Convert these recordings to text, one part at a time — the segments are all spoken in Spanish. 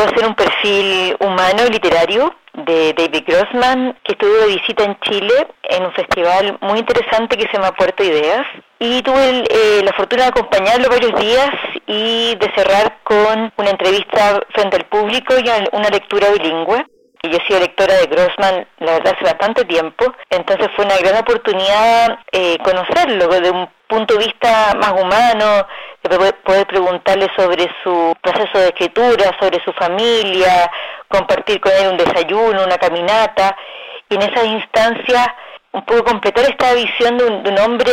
tocó hacer un perfil humano y literario de David Grossman, que estuvo de visita en Chile en un festival muy interesante que se llama Puerto Ideas. Y tuve eh, la fortuna de acompañarlo varios días y de cerrar con una entrevista frente al público y una lectura bilingüe. Y yo he sido lectora de Grossman, la verdad, hace bastante tiempo, entonces fue una gran oportunidad eh, conocerlo de un punto de vista más humano, poder preguntarle sobre su proceso de escritura, sobre su familia, compartir con él un desayuno, una caminata, y en esas instancias un poco completar esta visión de un, de un hombre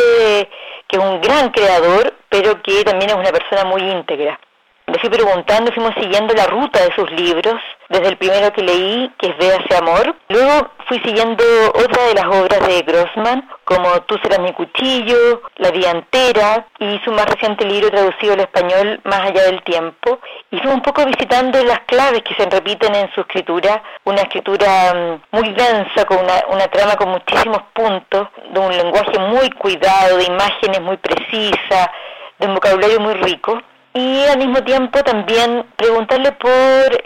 que es un gran creador, pero que también es una persona muy íntegra. Le fui preguntando, fuimos siguiendo la ruta de sus libros, desde el primero que leí, que es Véase Amor. Luego fui siguiendo otra de las obras de Grossman, como Tú serás mi cuchillo, La vida entera, y su más reciente libro traducido al español, Más allá del tiempo. Y un poco visitando las claves que se repiten en su escritura, una escritura mm, muy densa, con una, una trama con muchísimos puntos, de un lenguaje muy cuidado, de imágenes muy precisas, de un vocabulario muy rico y al mismo tiempo también preguntarle por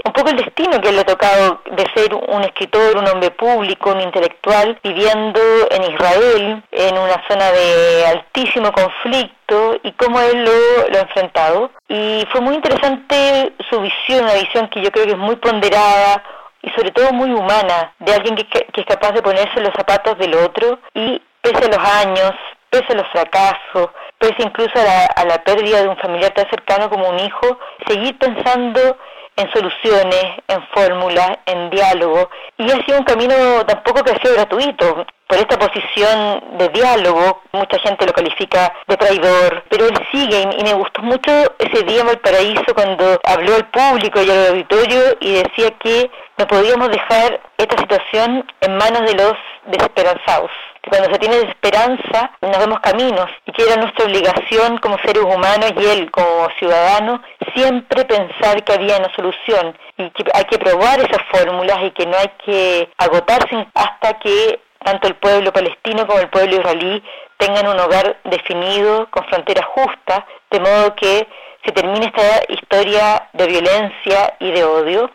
un poco el destino que le ha tocado de ser un escritor, un hombre público, un intelectual, viviendo en Israel, en una zona de altísimo conflicto y cómo él lo, lo ha enfrentado. Y fue muy interesante su visión, una visión que yo creo que es muy ponderada, y sobre todo muy humana, de alguien que, que, es capaz de ponerse los zapatos del otro y pese a los años, pese a los fracasos, pese incluso a la, pérdida de un familiar tan cercano como un hijo, seguir pensando en soluciones, en fórmulas, en diálogo. Y ha sido un camino tampoco que ha sido gratuito. Por esta posición de diálogo, mucha gente lo califica de traidor, pero él sigue y me gustó mucho ese día en Valparaíso cuando habló al público y al auditorio y decía que no podíamos dejar esta situación en manos de los desesperanzados cuando se tiene esperanza nos vemos caminos. Y que era nuestra obligación como seres humanos y él como ciudadano siempre pensar que había una solución. Y que hay que probar esas fórmulas y que no hay que agotarse hasta que tanto el pueblo palestino como el pueblo israelí tengan un hogar definido con fronteras justas, de modo que se termine esta historia de violencia y de odio